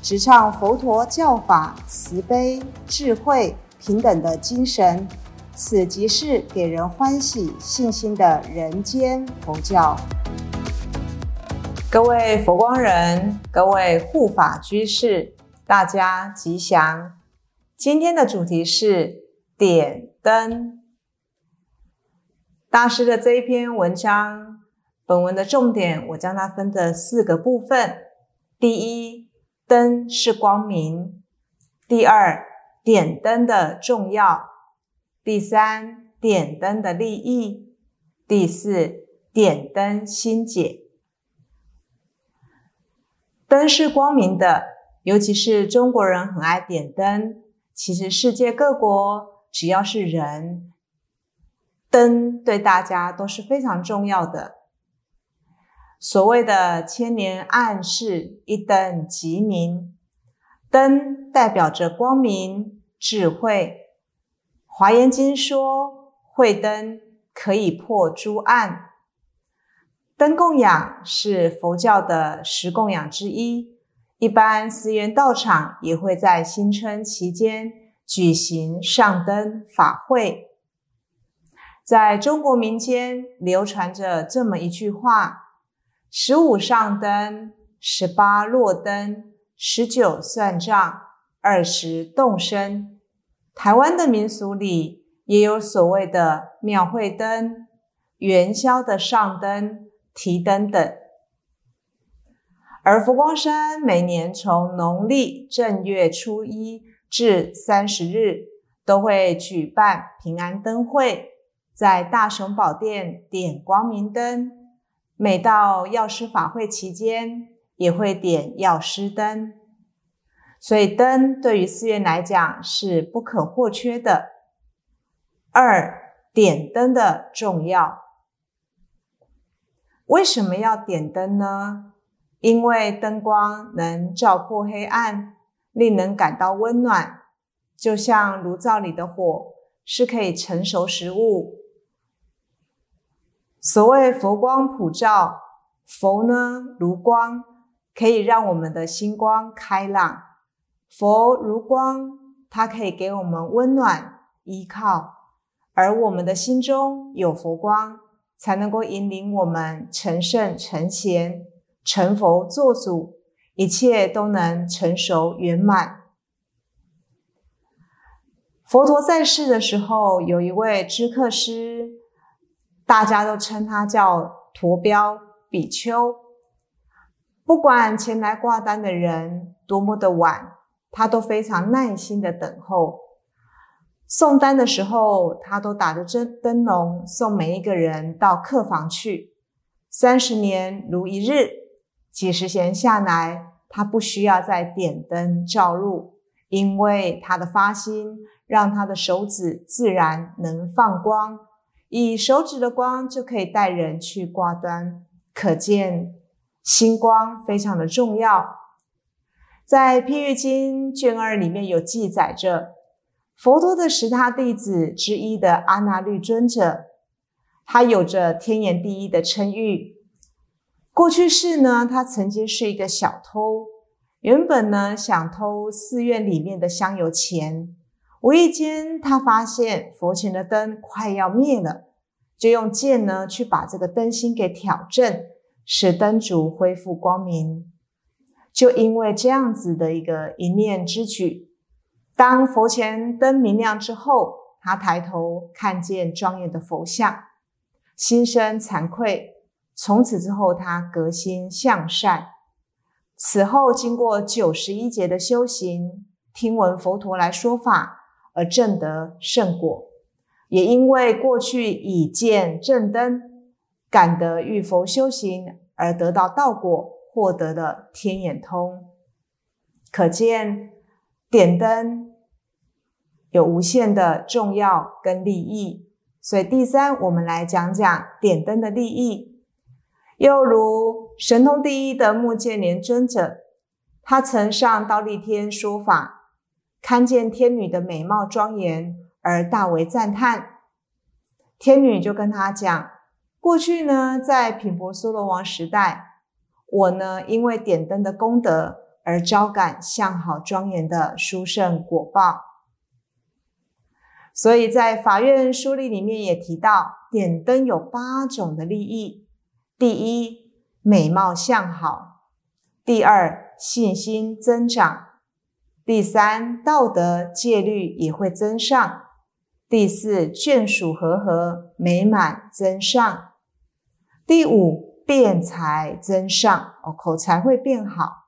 直唱佛陀教法慈悲、智慧、平等的精神。此即是给人欢喜、信心的人间佛教。各位佛光人，各位护法居士，大家吉祥。今天的主题是点灯。大师的这一篇文章，本文的重点，我将它分的四个部分：第一，灯是光明；第二，点灯的重要。第三，点灯的利益；第四，点灯心解。灯是光明的，尤其是中国人很爱点灯。其实世界各国只要是人，灯对大家都是非常重要的。所谓的千年暗示，一灯即明。灯代表着光明、智慧。华严经说，慧灯可以破诸暗。灯供养是佛教的十供养之一，一般寺院道场也会在新春期间举行上灯法会。在中国民间流传着这么一句话：十五上灯，十八落灯，十九算账，二十动身。台湾的民俗里也有所谓的庙会灯、元宵的上灯、提灯等。而佛光山每年从农历正月初一至三十日都会举办平安灯会，在大雄宝殿点光明灯。每到药师法会期间，也会点药师灯。所以灯对于寺院来讲是不可或缺的。二点灯的重要，为什么要点灯呢？因为灯光能照破黑暗，令人感到温暖，就像炉灶里的火是可以成熟食物。所谓佛光普照，佛呢如光，可以让我们的心光开朗。佛如光，它可以给我们温暖依靠，而我们的心中有佛光，才能够引领我们成圣成贤，成佛做主，一切都能成熟圆满。佛陀在世的时候，有一位知客师，大家都称他叫陀标比丘。不管前来挂单的人多么的晚。他都非常耐心的等候，送单的时候，他都打着灯灯笼送每一个人到客房去。三十年如一日，几十闲下来，他不需要再点灯照路，因为他的发心让他的手指自然能放光，以手指的光就可以带人去挂单，可见星光非常的重要。在《譬喻经》卷二里面有记载着，佛陀的十大弟子之一的阿那律尊者，他有着天眼第一的称誉。过去世呢，他曾经是一个小偷，原本呢想偷寺院里面的香油钱，无意间他发现佛前的灯快要灭了，就用剑呢去把这个灯芯给挑正，使灯烛恢复光明。就因为这样子的一个一念之举，当佛前灯明亮之后，他抬头看见庄严的佛像，心生惭愧。从此之后，他革心向善。此后经过九十一劫的修行，听闻佛陀来说法，而证得圣果。也因为过去已见正灯，感得遇佛修行，而得到道果。获得了天眼通，可见点灯有无限的重要跟利益，所以第三，我们来讲讲点灯的利益。又如神通第一的目犍连尊者，他曾上道立天说法，看见天女的美貌庄严而大为赞叹。天女就跟他讲：过去呢，在品婆娑罗王时代，我呢因为点灯的功德。而招感相好庄严的殊胜果报，所以在法院书例里面也提到，点灯有八种的利益：第一，美貌相好；第二，信心增长；第三，道德戒律也会增上；第四，眷属和合美满增上；第五，辩才增上，哦，口才会变好。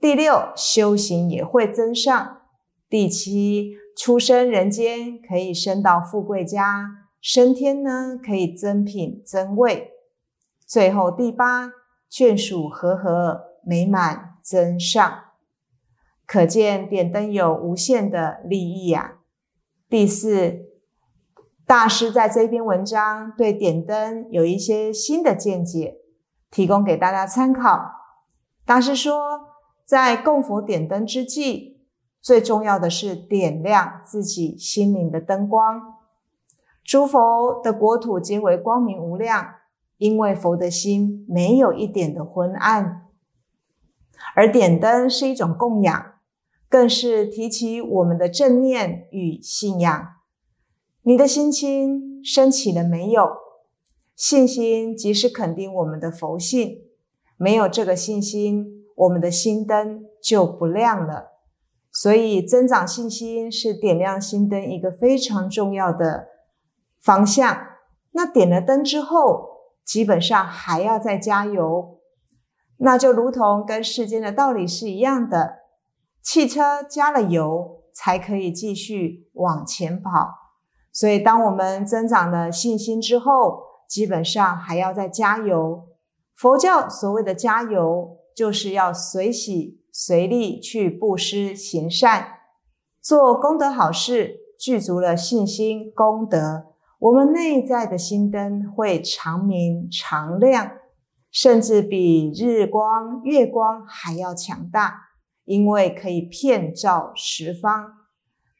第六，修行也会增上；第七，出生人间可以升到富贵家，升天呢可以增品增位；最后第八，眷属和合美满增上。可见点灯有无限的利益呀。第四，大师在这篇文章对点灯有一些新的见解，提供给大家参考。大师说。在供佛点灯之际，最重要的是点亮自己心灵的灯光。诸佛的国土皆为光明无量，因为佛的心没有一点的昏暗。而点灯是一种供养，更是提起我们的正念与信仰。你的心情升起了没有？信心即是肯定我们的佛性，没有这个信心。我们的心灯就不亮了，所以增长信心是点亮心灯一个非常重要的方向。那点了灯之后，基本上还要再加油，那就如同跟世间的道理是一样的，汽车加了油才可以继续往前跑。所以，当我们增长了信心之后，基本上还要再加油。佛教所谓的加油。就是要随喜随力去布施行善，做功德好事，具足了信心功德，我们内在的心灯会长明长亮，甚至比日光月光还要强大，因为可以遍照十方。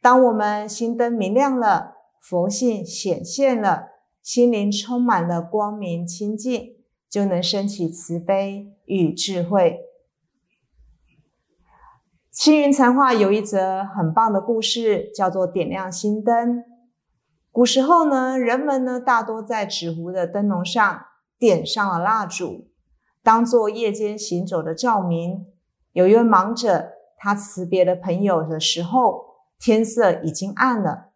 当我们心灯明亮了，佛性显现了，心灵充满了光明清净。就能升起慈悲与智慧。青云禅话有一则很棒的故事，叫做点亮心灯。古时候呢，人们呢大多在纸糊的灯笼上点上了蜡烛，当做夜间行走的照明。有一位盲者，他辞别了朋友的时候，天色已经暗了，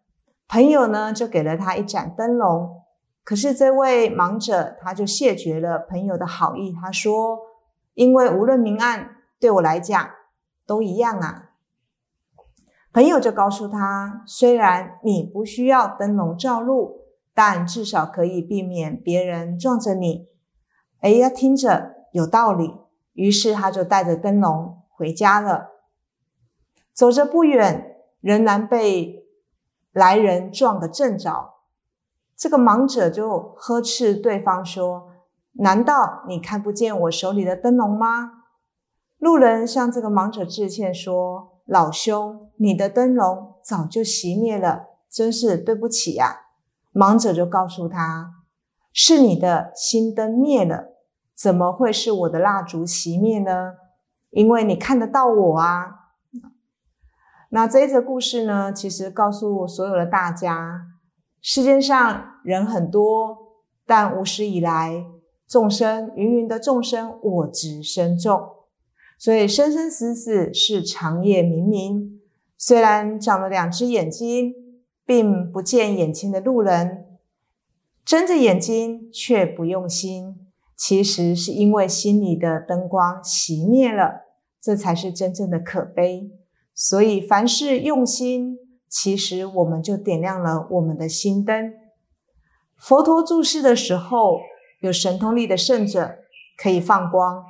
朋友呢就给了他一盏灯笼。可是这位盲者他就谢绝了朋友的好意，他说：“因为无论明暗，对我来讲都一样啊。”朋友就告诉他：“虽然你不需要灯笼照路，但至少可以避免别人撞着你。”哎呀，听着有道理。于是他就带着灯笼回家了。走着不远，仍然被来人撞个正着。这个盲者就呵斥对方说：“难道你看不见我手里的灯笼吗？”路人向这个盲者致歉说：“老兄，你的灯笼早就熄灭了，真是对不起呀。”盲者就告诉他：“是你的心灯灭了，怎么会是我的蜡烛熄灭呢？因为你看得到我啊。”那这一则故事呢，其实告诉所有的大家。世界上人很多，但无始以来众生芸芸的众生，我执深重，所以生生死死是长夜冥冥。虽然长了两只眼睛，并不见眼前的路人，睁着眼睛却不用心，其实是因为心里的灯光熄灭了，这才是真正的可悲。所以凡事用心。其实我们就点亮了我们的心灯。佛陀住世的时候，有神通力的圣者可以放光，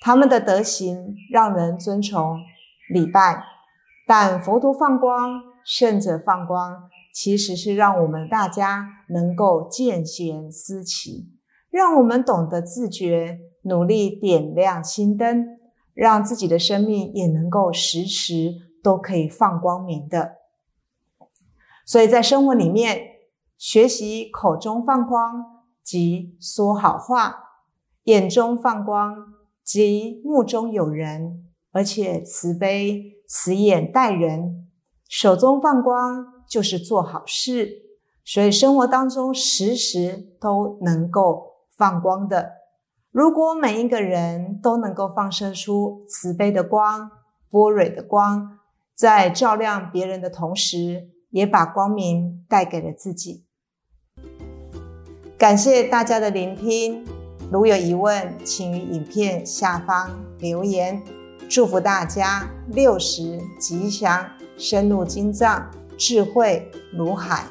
他们的德行让人尊崇礼拜。但佛陀放光，圣者放光，其实是让我们大家能够见贤思齐，让我们懂得自觉，努力点亮心灯，让自己的生命也能够时时都可以放光明的。所以在生活里面，学习口中放光，即说好话；眼中放光，即目中有人，而且慈悲。慈眼待人，手中放光就是做好事，所以生活当中时时都能够放光的。如果每一个人都能够放射出慈悲的光、波蕊的光，在照亮别人的同时，也把光明带给了自己。感谢大家的聆听，如有疑问，请于影片下方留言。祝福大家六十吉祥，深入经藏，智慧如海。